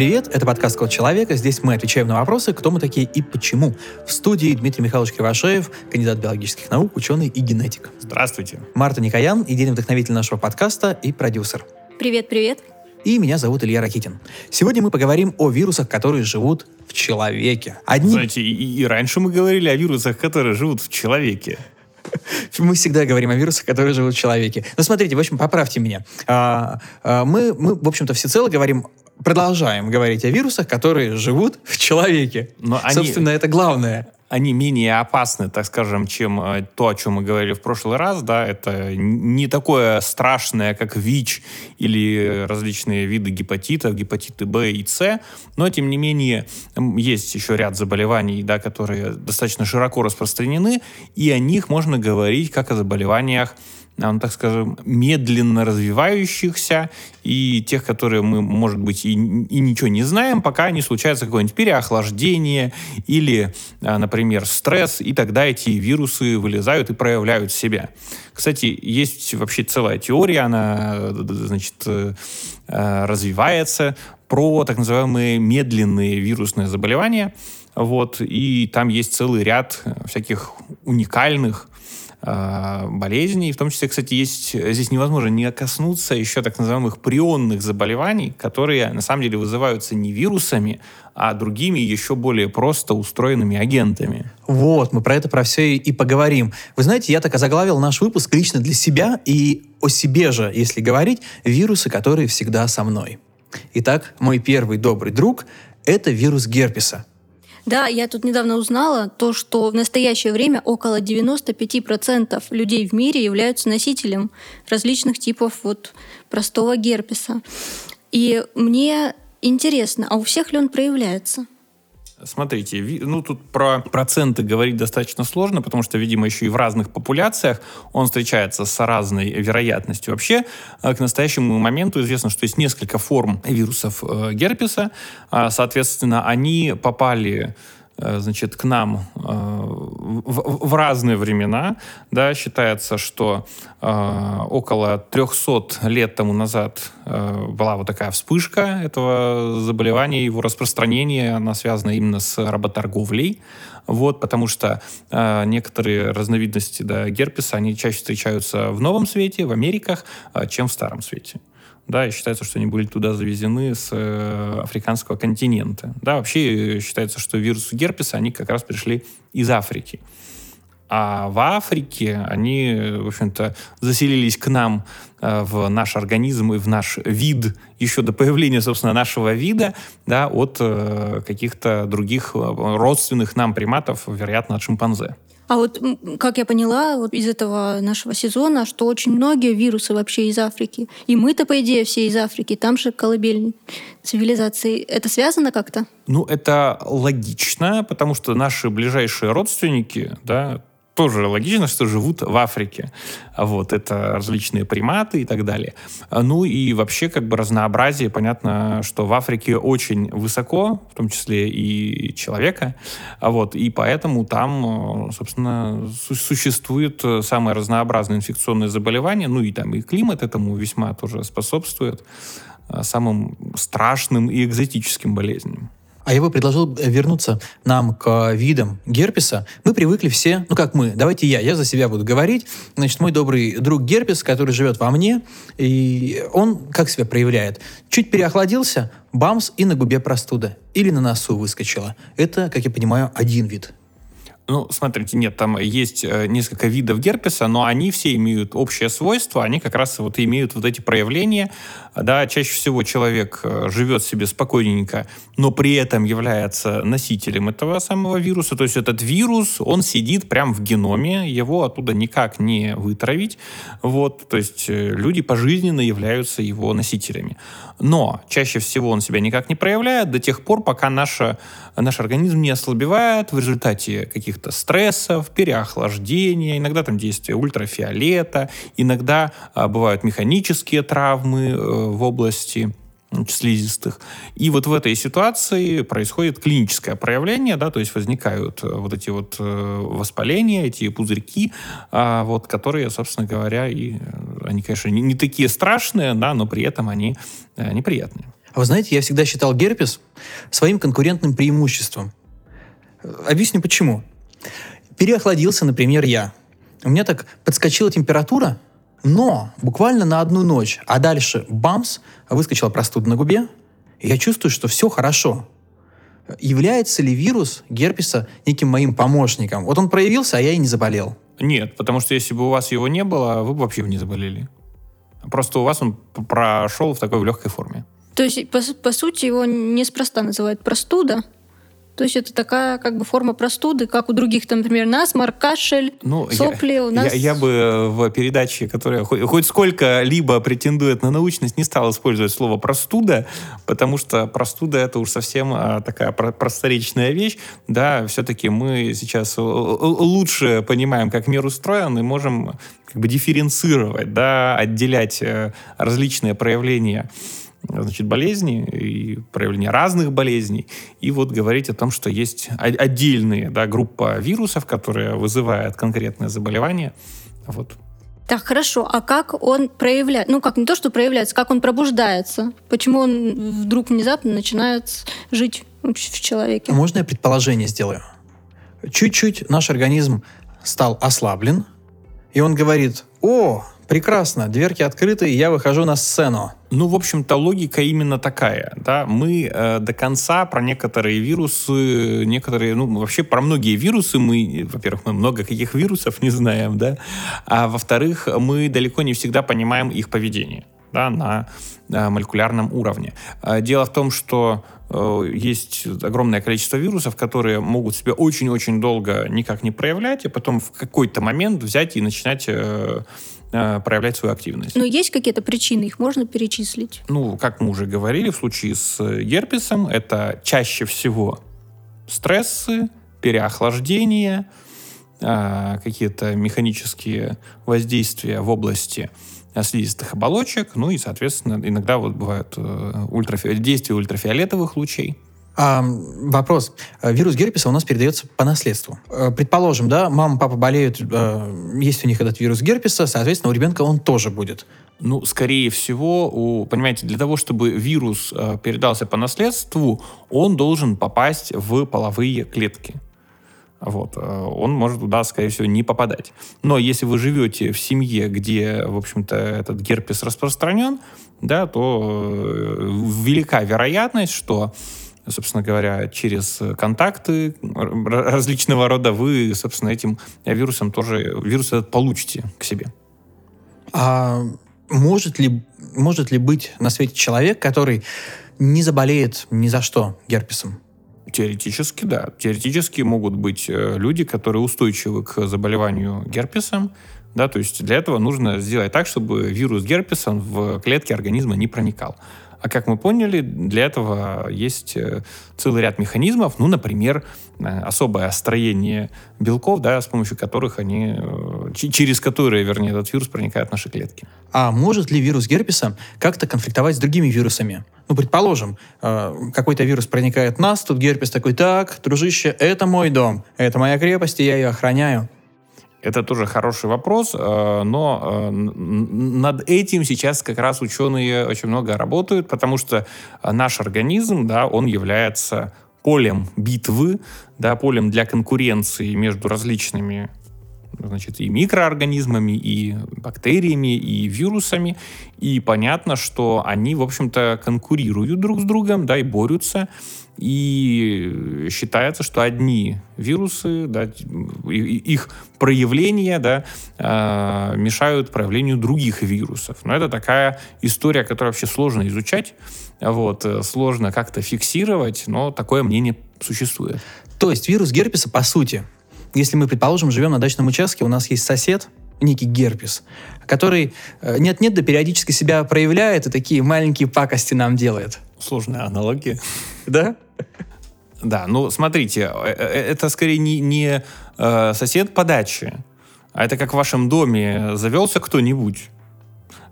Привет, это подкаст «Код человека». Здесь мы отвечаем на вопросы, кто мы такие и почему. В студии Дмитрий Михайлович Кривошеев, кандидат биологических наук, ученый и генетик. Здравствуйте. Марта Никоян, идейный вдохновитель нашего подкаста и продюсер. Привет, привет. И меня зовут Илья Ракитин. Сегодня мы поговорим о вирусах, которые живут в человеке. Одни... Знаете, и, и раньше мы говорили о вирусах, которые живут в человеке. Мы всегда говорим о вирусах, которые живут в человеке. Но смотрите, в общем, поправьте меня. А, а, мы, мы, в общем-то, всецело говорим продолжаем говорить о вирусах, которые живут в человеке. Но Собственно, они... это главное. Они менее опасны, так скажем, чем э, то, о чем мы говорили в прошлый раз, да, это не такое страшное, как ВИЧ или различные виды гепатитов, гепатиты Б и С, но, тем не менее, есть еще ряд заболеваний, да, которые достаточно широко распространены, и о них можно говорить как о заболеваниях, ну, так скажем, медленно развивающихся и тех, которые мы, может быть, и, и ничего не знаем, пока не случается какое-нибудь переохлаждение или, а, например, стресс, и тогда эти вирусы вылезают и проявляют себя. Кстати, есть вообще целая теория, она, значит, э, развивается про так называемые медленные вирусные заболевания, вот, и там есть целый ряд всяких уникальных э, болезней. В том числе, кстати, есть здесь невозможно не коснуться еще так называемых прионных заболеваний, которые на самом деле вызываются не вирусами, а другими еще более просто устроенными агентами. Вот, мы про это про все и поговорим. Вы знаете, я так озаглавил наш выпуск лично для себя и о себе же, если говорить, вирусы, которые всегда со мной. Итак, мой первый добрый друг – это вирус герпеса. Да, я тут недавно узнала то, что в настоящее время около 95% людей в мире являются носителем различных типов вот простого герпеса. И мне интересно, а у всех ли он проявляется? Смотрите, ну тут про проценты говорить достаточно сложно, потому что, видимо, еще и в разных популяциях он встречается с разной вероятностью. Вообще, э, к настоящему моменту известно, что есть несколько форм вирусов э, герпеса. А, соответственно, они попали значит, к нам э, в, в разные времена. Да, считается, что э, около 300 лет тому назад была вот такая вспышка этого заболевания, его распространение, она связана именно с работорговлей. Вот, потому что э, некоторые разновидности да, герпеса, они чаще встречаются в новом свете, в Америках, э, чем в старом свете да, и считается, что они были туда завезены с э, африканского континента. Да, вообще э, считается, что вирусы герпеса, они как раз пришли из Африки. А в Африке они, в общем-то, заселились к нам э, в наш организм и в наш вид еще до появления, собственно, нашего вида, да, от э, каких-то других э, родственных нам приматов, вероятно, от шимпанзе. А вот, как я поняла вот из этого нашего сезона, что очень многие вирусы вообще из Африки. И мы-то, по идее, все из Африки. Там же колыбель цивилизации. Это связано как-то? Ну, это логично, потому что наши ближайшие родственники, да, тоже логично, что живут в Африке. Вот, это различные приматы и так далее. Ну и вообще как бы разнообразие. Понятно, что в Африке очень высоко, в том числе и человека. Вот, и поэтому там, собственно, существует самое разнообразное инфекционное заболевание. Ну и там и климат этому весьма тоже способствует э, самым страшным и экзотическим болезням. А я бы предложил э, вернуться нам к видам герпеса. Мы привыкли все, ну как мы, давайте я, я за себя буду говорить. Значит, мой добрый друг герпес, который живет во мне, и он как себя проявляет? Чуть переохладился, бамс, и на губе простуда. Или на носу выскочила. Это, как я понимаю, один вид ну, смотрите, нет, там есть э, несколько видов герпеса, но они все имеют общее свойство, они как раз вот имеют вот эти проявления. Да, чаще всего человек э, живет себе спокойненько, но при этом является носителем этого самого вируса. То есть этот вирус, он сидит прямо в геноме, его оттуда никак не вытравить. Вот, то есть э, люди пожизненно являются его носителями. Но чаще всего он себя никак не проявляет до тех пор, пока наша, наш организм не ослабевает в результате каких-то стрессов, переохлаждения, иногда там действие ультрафиолета, иногда а, бывают механические травмы э, в области слизистых. И вот в этой ситуации происходит клиническое проявление, да, то есть возникают э, вот эти вот э, воспаления, эти пузырьки, а, вот, которые, собственно говоря, и э, они, конечно, не, не такие страшные, да, но при этом они неприятные. А вы знаете, я всегда считал герпес своим конкурентным преимуществом. Объясню почему. Переохладился, например, я. У меня так подскочила температура, но буквально на одну ночь. А дальше бамс, выскочила простуда на губе, и я чувствую, что все хорошо. Является ли вирус герпеса неким моим помощником? Вот он проявился, а я и не заболел. Нет, потому что если бы у вас его не было, вы бы вообще не заболели. Просто у вас он прошел в такой в легкой форме. То есть, по, по сути, его неспроста называют простуда, то есть это такая как бы форма простуды, как у других, там, например, насморк, кашель, ну, сопли. Я, у нас... я, я бы в передаче, которая хоть, хоть сколько-либо претендует на научность, не стал использовать слово простуда, потому что простуда это уж совсем а, такая просторечная вещь. Да, все-таки мы сейчас лучше понимаем, как мир устроен, и можем как бы дифференцировать, да, отделять э, различные проявления значит, болезни и проявления разных болезней, и вот говорить о том, что есть отдельные да, группа вирусов, которые вызывают конкретное заболевание. Вот. Так, хорошо. А как он проявляет? Ну, как не то, что проявляется, как он пробуждается? Почему он вдруг внезапно начинает жить в человеке? Можно я предположение сделаю? Чуть-чуть наш организм стал ослаблен, и он говорит, о, прекрасно, дверки открыты, и я выхожу на сцену. Ну, в общем-то, логика именно такая. Да? Мы э, до конца про некоторые вирусы, некоторые, ну, вообще про многие вирусы мы, во-первых, мы много каких вирусов не знаем, да, а во-вторых, мы далеко не всегда понимаем их поведение да, на э, молекулярном уровне. Э, дело в том, что э, есть огромное количество вирусов, которые могут себя очень-очень долго никак не проявлять, и потом в какой-то момент взять и начинать э, Э, проявлять свою активность. Но есть какие-то причины, их можно перечислить? Ну, как мы уже говорили, в случае с герпесом это чаще всего стрессы, переохлаждение, э, какие-то механические воздействия в области слизистых оболочек, ну и, соответственно, иногда вот бывают э, ультрафи... действия ультрафиолетовых лучей. А, вопрос. Вирус герпеса у нас передается по наследству. Э, предположим, да, мама, папа болеют, э, есть у них этот вирус герпеса, соответственно, у ребенка он тоже будет. Ну, скорее всего, у, понимаете, для того, чтобы вирус э, передался по наследству, он должен попасть в половые клетки. Вот. Он может туда, скорее всего, не попадать. Но если вы живете в семье, где, в общем-то, этот герпес распространен, да, то велика вероятность, что собственно говоря, через контакты различного рода вы, собственно, этим вирусом тоже, вирус этот получите к себе. А может ли, может ли быть на свете человек, который не заболеет ни за что герпесом? Теоретически, да. Теоретически могут быть э, люди, которые устойчивы к заболеванию герпесом, да, то есть для этого нужно сделать так, чтобы вирус герпеса в клетки организма не проникал. А как мы поняли, для этого есть э, целый ряд механизмов, ну, например, э, особое строение белков, да, с помощью которых они, э, через которые, вернее, этот вирус проникает в наши клетки. А может ли вирус герпеса как-то конфликтовать с другими вирусами? Ну, предположим, какой-то вирус проникает в нас, тут герпес такой, так, дружище, это мой дом, это моя крепость, и я ее охраняю. Это тоже хороший вопрос, э, но э, над этим сейчас как раз ученые очень много работают, потому что наш организм, да, он является полем битвы, да, полем для конкуренции между различными значит, и микроорганизмами, и бактериями, и вирусами. И понятно, что они, в общем-то, конкурируют друг с другом, да, и борются. И считается, что одни вирусы, да, их проявления да, э, мешают проявлению других вирусов. Но это такая история, которую вообще сложно изучать, вот, э, сложно как-то фиксировать, но такое мнение существует. То есть вирус герпеса, по сути, если мы, предположим, живем на дачном участке, у нас есть сосед, некий герпес, который э, нет-нет, да периодически себя проявляет и такие маленькие пакости нам делает. Сложная аналогия. Да? Да, ну смотрите, э, э, это скорее не, не э, сосед по даче, а это как в вашем доме завелся кто-нибудь.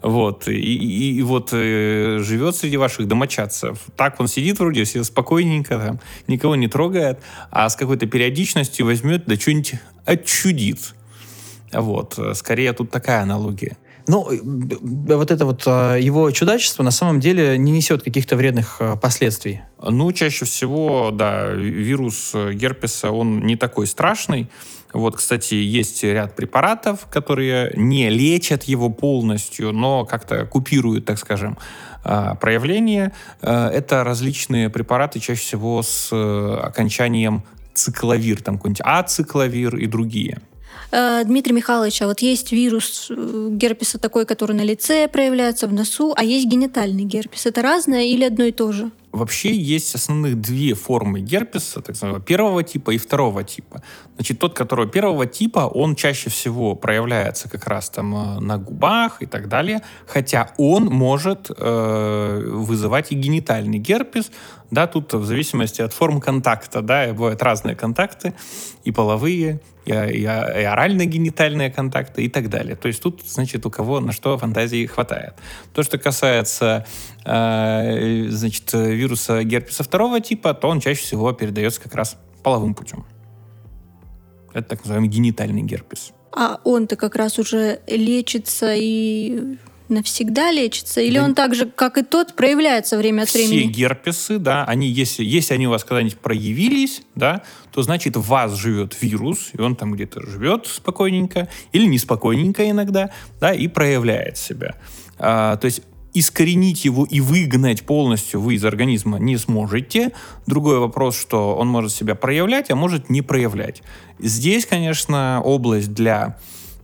Вот, и, и, и вот э, живет среди ваших домочадцев. Так он сидит вроде все спокойненько, там, никого не трогает, а с какой-то периодичностью возьмет, да что-нибудь отчудит. Вот, скорее тут такая аналогия. Но вот это вот его чудачество на самом деле не несет каких-то вредных последствий. Ну, чаще всего, да, вирус герпеса, он не такой страшный. Вот, кстати, есть ряд препаратов, которые не лечат его полностью, но как-то купируют, так скажем, а, проявления. А, это различные препараты, чаще всего с э, окончанием цикловир, там какой-нибудь ацикловир и другие. Э, Дмитрий Михайлович, а вот есть вирус э, герпеса такой, который на лице проявляется, в носу, а есть генитальный герпес. Это разное или одно и то же? Вообще есть основных две формы герпеса, так называемого первого типа и второго типа. Значит, тот, которого первого типа, он чаще всего проявляется как раз там э, на губах и так далее, хотя он может э, вызывать и генитальный герпес, да, тут в зависимости от форм контакта, да, бывают разные контакты, и половые, и, и, и орально-генитальные контакты и так далее. То есть тут, значит, у кого на что фантазии хватает. То, что касается, э, значит, вируса герпеса второго типа, то он чаще всего передается как раз половым путем. Это так называемый генитальный герпес. А он-то как раз уже лечится и навсегда лечится? Или да. он так же, как и тот, проявляется время от времени? Все герпесы, да, они, если, если они у вас когда-нибудь проявились, да, то значит в вас живет вирус, и он там где-то живет спокойненько, или неспокойненько иногда, да, и проявляет себя. А, то есть искоренить его и выгнать полностью вы из организма не сможете. Другой вопрос, что он может себя проявлять, а может не проявлять. Здесь, конечно, область для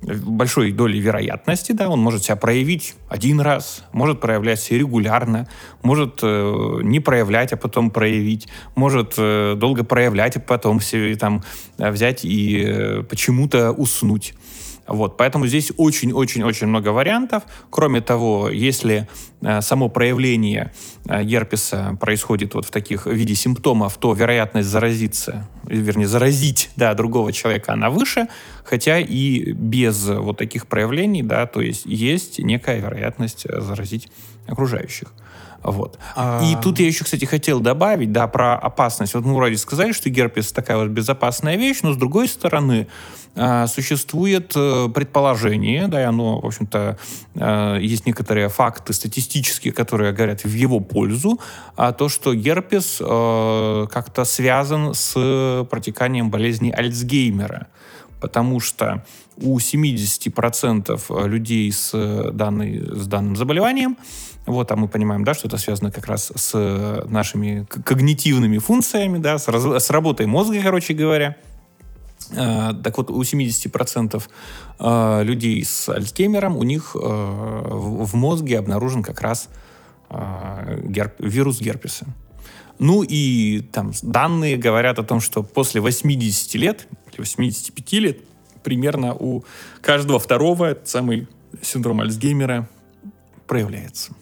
большой долей вероятности, да, он может себя проявить один раз, может проявлять себя регулярно, может э, не проявлять, а потом проявить, может э, долго проявлять, а потом все там взять и э, почему-то уснуть. Вот, поэтому здесь очень-очень-очень много вариантов. Кроме того, если э, само проявление э, герпеса происходит вот в таких в виде симптомов, то вероятность заразиться, вернее, заразить да, другого человека, она выше, хотя и без вот таких проявлений, да, то есть есть некая вероятность заразить окружающих. Вот. А... И тут я еще, кстати, хотел добавить, да, про опасность. Вот мы вроде сказали, что герпес такая вот безопасная вещь, но с другой стороны, а, существует э, предположение, да, и оно, в общем-то, э, есть некоторые факты статистические, которые говорят в его пользу, а то, что герпес э, как-то связан с протеканием болезни Альцгеймера, потому что у 70% людей с, данной, с данным заболеванием вот, а мы понимаем, да, что это связано как раз с нашими когнитивными функциями, да, с, раз, с работой мозга, короче говоря. Э, так вот, у 70% э, людей с Альцгеймером, у них э, в, мозге обнаружен как раз э, герп, вирус герпеса. Ну и там данные говорят о том, что после 80 лет, 85 лет, примерно у каждого второго этот самый синдром Альцгеймера проявляется.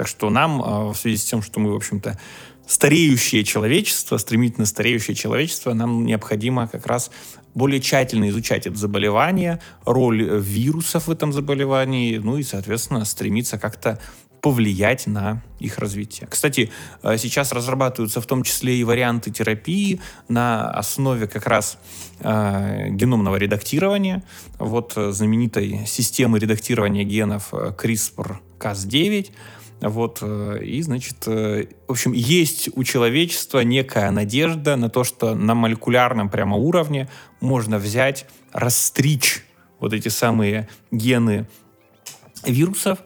Так что нам а, в связи с тем, что мы, в общем-то, стареющее человечество, стремительно стареющее человечество, нам необходимо как раз более тщательно изучать это заболевание, роль вирусов в этом заболевании, ну и, соответственно, стремиться как-то повлиять на их развитие. Кстати, а, сейчас разрабатываются в том числе и варианты терапии на основе как раз э, геномного редактирования. Вот э, знаменитой системы редактирования генов э, CRISPR-Cas9, вот, э, и, значит, э, в общем, есть у человечества некая надежда на то, что на молекулярном прямо уровне можно взять, расстричь вот эти самые гены вирусов,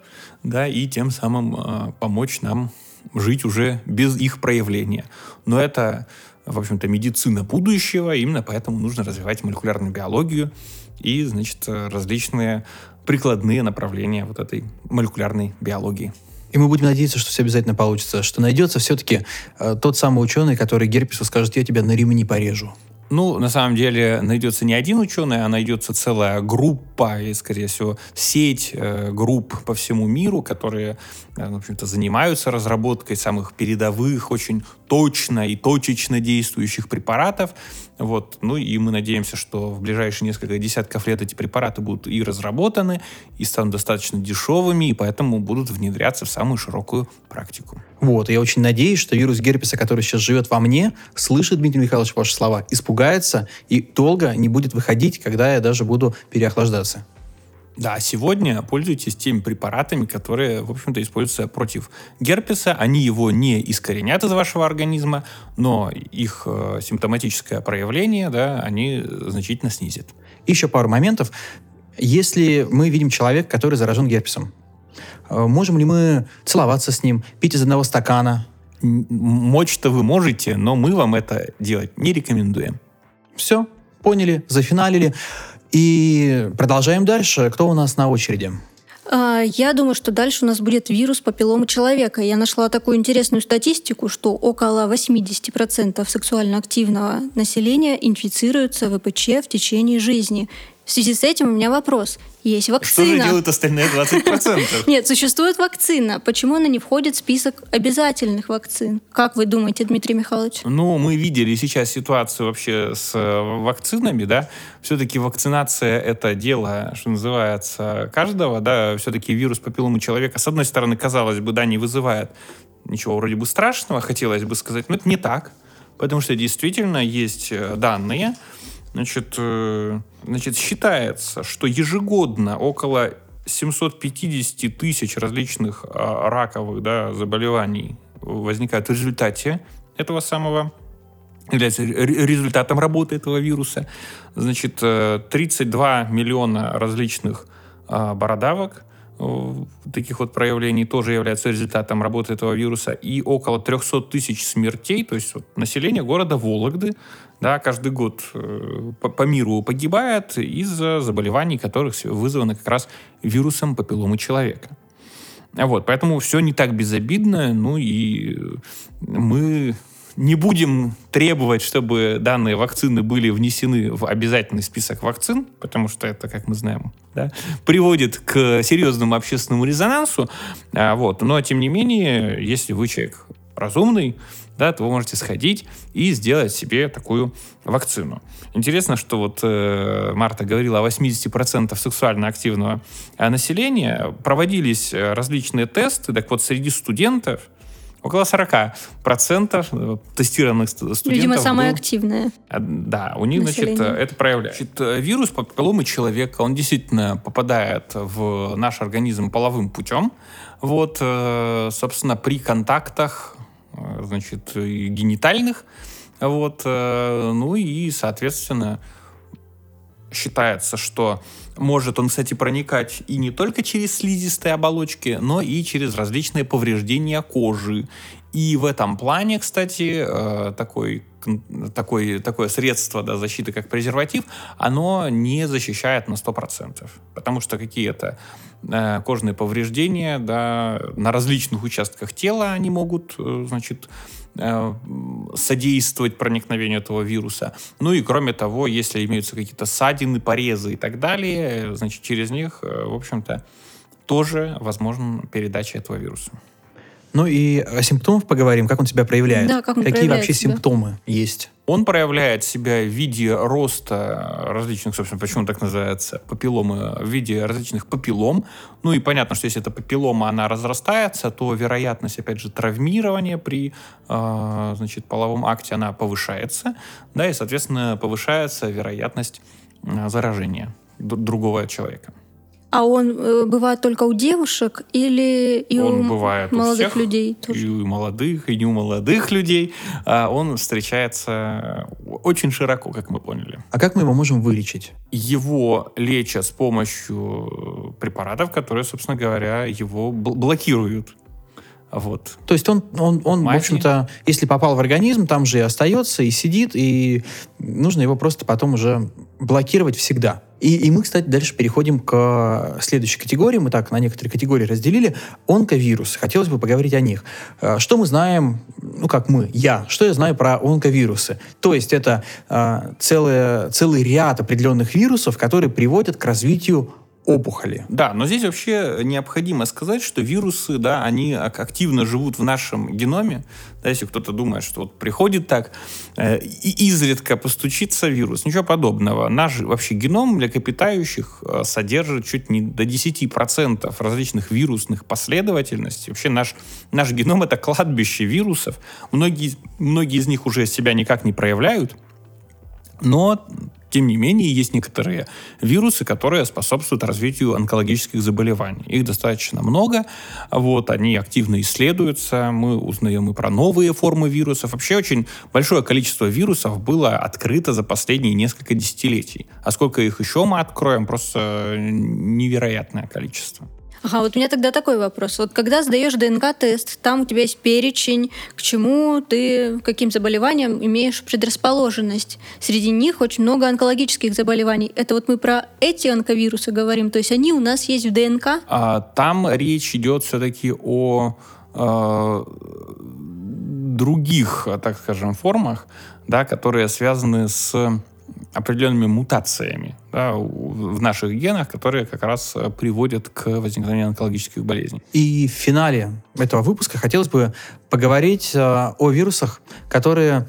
да, и тем самым э, помочь нам жить уже без их проявления. Но это, в общем-то, медицина будущего, именно поэтому нужно развивать молекулярную биологию и, значит, различные прикладные направления вот этой молекулярной биологии. И мы будем надеяться, что все обязательно получится, что найдется все-таки э, тот самый ученый, который Герпесу скажет, я тебя на ремни порежу. Ну, на самом деле, найдется не один ученый, а найдется целая группа, и, скорее всего, сеть э, групп по всему миру, которые, э, в общем-то, занимаются разработкой самых передовых, очень точно и точечно действующих препаратов. Вот. Ну и мы надеемся, что в ближайшие несколько десятков лет эти препараты будут и разработаны, и станут достаточно дешевыми, и поэтому будут внедряться в самую широкую практику. Вот, я очень надеюсь, что вирус герпеса, который сейчас живет во мне, слышит, Дмитрий Михайлович, ваши слова, испугается и долго не будет выходить, когда я даже буду переохлаждаться. Да, сегодня пользуйтесь теми препаратами, которые, в общем-то, используются против герпеса. Они его не искоренят из вашего организма, но их э, симптоматическое проявление, да, они значительно снизят. Еще пару моментов. Если мы видим человека, который заражен герпесом, э, можем ли мы целоваться с ним, пить из одного стакана? Мочь-то вы можете, но мы вам это делать не рекомендуем. Все, поняли, зафиналили. И продолжаем дальше. Кто у нас на очереди? А, я думаю, что дальше у нас будет вирус папилломы человека. Я нашла такую интересную статистику, что около 80% сексуально активного населения инфицируются ВПЧ в течение жизни. В связи с этим у меня вопрос. Есть вакцина. Что же делают остальные 20%? Нет, существует вакцина. Почему она не входит в список обязательных вакцин? Как вы думаете, Дмитрий Михайлович? Ну, мы видели сейчас ситуацию вообще с э, вакцинами, да. Все-таки вакцинация — это дело, что называется, каждого, да. Все-таки вирус папилломы человека, с одной стороны, казалось бы, да, не вызывает ничего вроде бы страшного, хотелось бы сказать, но это не так. Потому что действительно есть э, данные, Значит, э, значит, считается, что ежегодно около 750 тысяч различных а, раковых да, заболеваний возникают в результате этого самого является результатом работы этого вируса. Значит, 32 э, миллиона различных а, бородавок, таких вот проявлений тоже являются результатом работы этого вируса, и около 300 тысяч смертей, то есть вот, население города Вологды да, каждый год э, по, по миру погибает из-за заболеваний, которых вызваны как раз вирусом папилломы человека. Вот, поэтому все не так безобидно, ну и мы не будем требовать, чтобы данные вакцины были внесены в обязательный список вакцин, потому что это, как мы знаем, да, приводит к серьезному общественному резонансу. А, вот. Но, тем не менее, если вы человек разумный, да, то вы можете сходить и сделать себе такую вакцину. Интересно, что вот э, Марта говорила о 80% сексуально активного э, населения. Проводились э, различные тесты, так вот среди студентов около 40% э, тестированных студентов. Видимо, самое был, активное. Да, у них, население. значит, это проявляется. Значит, вирус папилломы человека, он действительно попадает в наш организм половым путем. Вот, собственно, при контактах Э, значит, генитальных. Вот, э, ну и, соответственно, считается, что может он, кстати, проникать и не только через слизистые оболочки, но и через различные повреждения кожи. И в этом плане, кстати, э, такой, такой, такое средство да, защиты, как презерватив, оно не защищает на 100%. Потому что какие-то э, кожные повреждения да, на различных участках тела они могут, э, значит, содействовать проникновению этого вируса. Ну и кроме того, если имеются какие-то ссадины, порезы и так далее, значит, через них, в общем-то, тоже возможна передача этого вируса. Ну и о симптомах поговорим, как он себя проявляет. Да, как он Какие вообще себя? симптомы есть? Он проявляет себя в виде роста различных, собственно, почему так называется, папилломы, в виде различных папиллом. Ну и понятно, что если эта папиллома, она разрастается, то вероятность, опять же, травмирования при, э, значит, половом акте, она повышается, да, и, соответственно, повышается вероятность э, заражения другого человека. А он э, бывает только у девушек или и он у бывает молодых у всех, людей тоже? И у молодых, и не у молодых людей. А он встречается очень широко, как мы поняли. А как мы его можем вылечить? Его лечат с помощью препаратов, которые, собственно говоря, его блокируют. Вот. То есть он, он, он в общем-то, если попал в организм, там же и остается, и сидит, и нужно его просто потом уже блокировать всегда. И, и мы, кстати, дальше переходим к следующей категории. Мы так на некоторые категории разделили. Онковирусы. Хотелось бы поговорить о них. Э, что мы знаем, ну как мы, я, что я знаю про онковирусы? То есть это э, целый, целый ряд определенных вирусов, которые приводят к развитию опухоли. Да, но здесь вообще необходимо сказать, что вирусы, да, они активно живут в нашем геноме. Да, если кто-то думает, что вот приходит так э, и изредка постучится вирус, ничего подобного. Наш вообще геном млекопитающих э, содержит чуть не до 10% различных вирусных последовательностей. Вообще наш, наш геном — это кладбище вирусов. Многие, многие из них уже себя никак не проявляют, но Тем не менее, есть некоторые вирусы, которые способствуют развитию онкологических заболеваний. Их достаточно много, вот, они активно исследуются, мы узнаем и про новые формы вирусов. Вообще очень большое количество вирусов было открыто за последние несколько десятилетий. А сколько их еще мы откроем, просто невероятное количество. Ага, вот у меня тогда такой вопрос. Вот когда сдаешь ДНК-тест, там у тебя есть перечень, к чему ты, каким заболеваниям имеешь предрасположенность. Среди них очень много онкологических заболеваний. Это вот мы про эти онковирусы говорим, то есть они у нас есть в ДНК? А, там речь идет все-таки о э, других, так скажем, формах, да, которые связаны с определенными мутациями да, в наших генах, которые как раз э, приводят к возникновению онкологических болезней. И в финале этого выпуска хотелось бы поговорить э, о вирусах, которые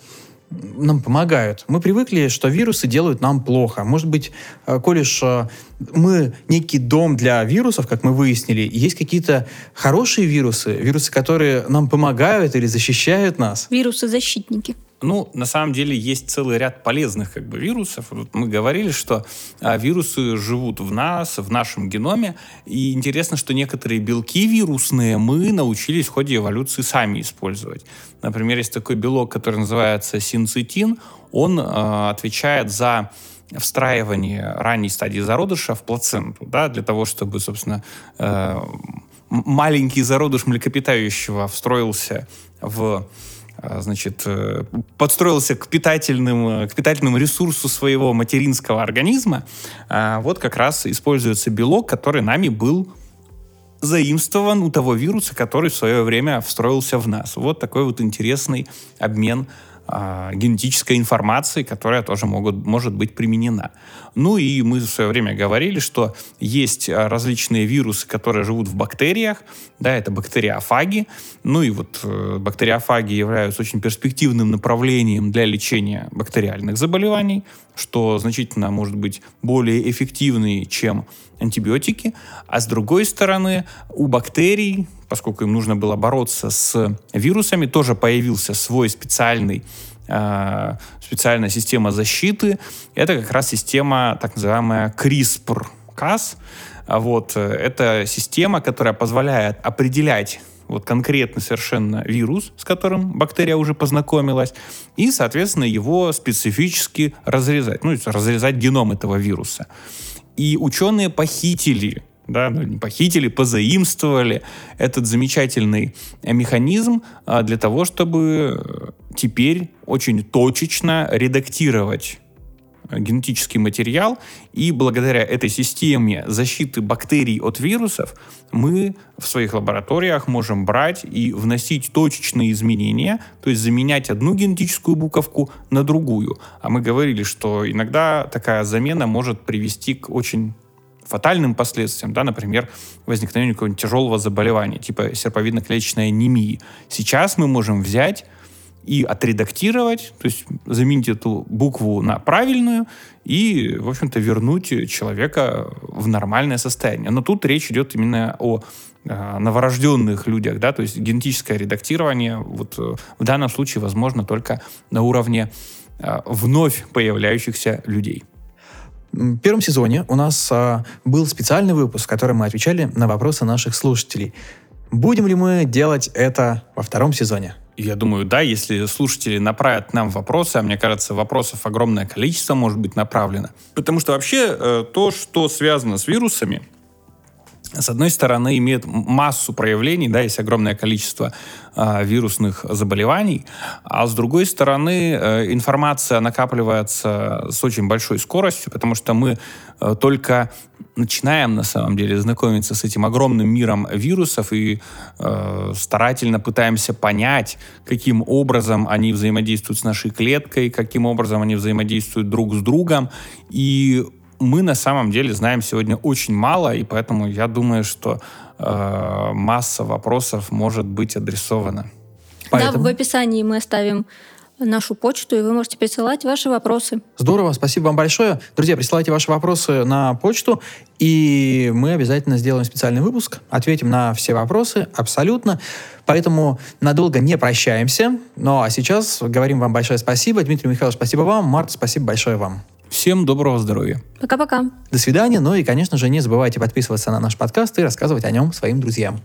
нам помогают. Мы привыкли, что вирусы делают нам плохо. Может быть, э, коли ж мы некий дом для вирусов, как мы выяснили, есть какие-то хорошие вирусы, вирусы, которые нам помогают или защищают нас. Вирусы-защитники. Ну, на самом деле есть целый ряд полезных как бы вирусов. Вот мы говорили, что а, вирусы живут в нас, в нашем геноме. И интересно, что некоторые белки вирусные мы научились в ходе эволюции сами использовать. Например, есть такой белок, который называется синцитин. Он а, отвечает за встраивание ранней стадии зародыша в плаценту, да, для того, чтобы, собственно, э, маленький зародыш млекопитающего встроился в значит, э, подстроился к питательным, э, к питательному ресурсу своего материнского организма, а, вот как раз используется белок, который нами был заимствован у того вируса, который в свое время встроился в нас. Вот такой вот интересный обмен а, генетической информации, которая тоже могут, может быть применена. Ну и мы в свое время говорили, что есть а, различные вирусы, которые живут в бактериях, да, это бактериофаги, ну и вот э, бактериофаги являются очень перспективным направлением для лечения бактериальных заболеваний, что значительно может быть более эффективный, чем антибиотики, а с другой стороны у бактерий поскольку им нужно было бороться с вирусами, тоже появился свой специальный специальная система защиты. Это как раз система так называемая CRISPR-Cas. Вот, это система, которая позволяет определять вот конкретно совершенно вирус, с которым бактерия уже познакомилась, и, соответственно, его специфически разрезать, ну, разрезать геном этого вируса. И ученые похитили да, ну, не похитили, позаимствовали этот замечательный механизм а, для того, чтобы э, теперь очень точечно редактировать генетический материал, и благодаря этой системе защиты бактерий от вирусов мы в своих лабораториях можем брать и вносить точечные изменения, то есть заменять одну генетическую буковку на другую. А мы говорили, что иногда такая замена может привести к очень фатальным последствиям, да, например, возникновению какого-нибудь тяжелого заболевания, типа серповидно-клеточной анемии. Сейчас мы можем взять и отредактировать, то есть заменить эту букву на правильную и, в общем-то, вернуть человека в нормальное состояние. Но тут речь идет именно о э, новорожденных людях, да, то есть генетическое редактирование вот э, в данном случае возможно только на уровне э, вновь появляющихся людей. В первом сезоне у нас а, был специальный выпуск, в котором мы отвечали на вопросы наших слушателей. Будем ли мы делать это во втором сезоне? Я думаю, да, если слушатели направят нам вопросы, а мне кажется, вопросов огромное количество может быть направлено. Потому что вообще э, то, что связано с вирусами, с одной стороны, имеет массу проявлений, да, есть огромное количество э, вирусных заболеваний, а с другой стороны, э, информация накапливается с очень большой скоростью, потому что мы э, только начинаем на самом деле знакомиться с этим огромным миром вирусов и э, старательно пытаемся понять, каким образом они взаимодействуют с нашей клеткой, каким образом они взаимодействуют друг с другом. И мы на самом деле знаем сегодня очень мало, и поэтому я думаю, что э, масса вопросов может быть адресована. Поэтому... Да, в описании мы оставим нашу почту, и вы можете присылать ваши вопросы. Здорово, спасибо вам большое. Друзья, присылайте ваши вопросы на почту, и мы обязательно сделаем специальный выпуск, ответим на все вопросы абсолютно. Поэтому надолго не прощаемся. Ну а сейчас говорим вам большое спасибо. Дмитрий Михайлович, спасибо вам. Март, спасибо большое вам. Всем доброго здоровья. Пока-пока. До свидания. Ну и, конечно же, не забывайте подписываться на наш подкаст и рассказывать о нем своим друзьям.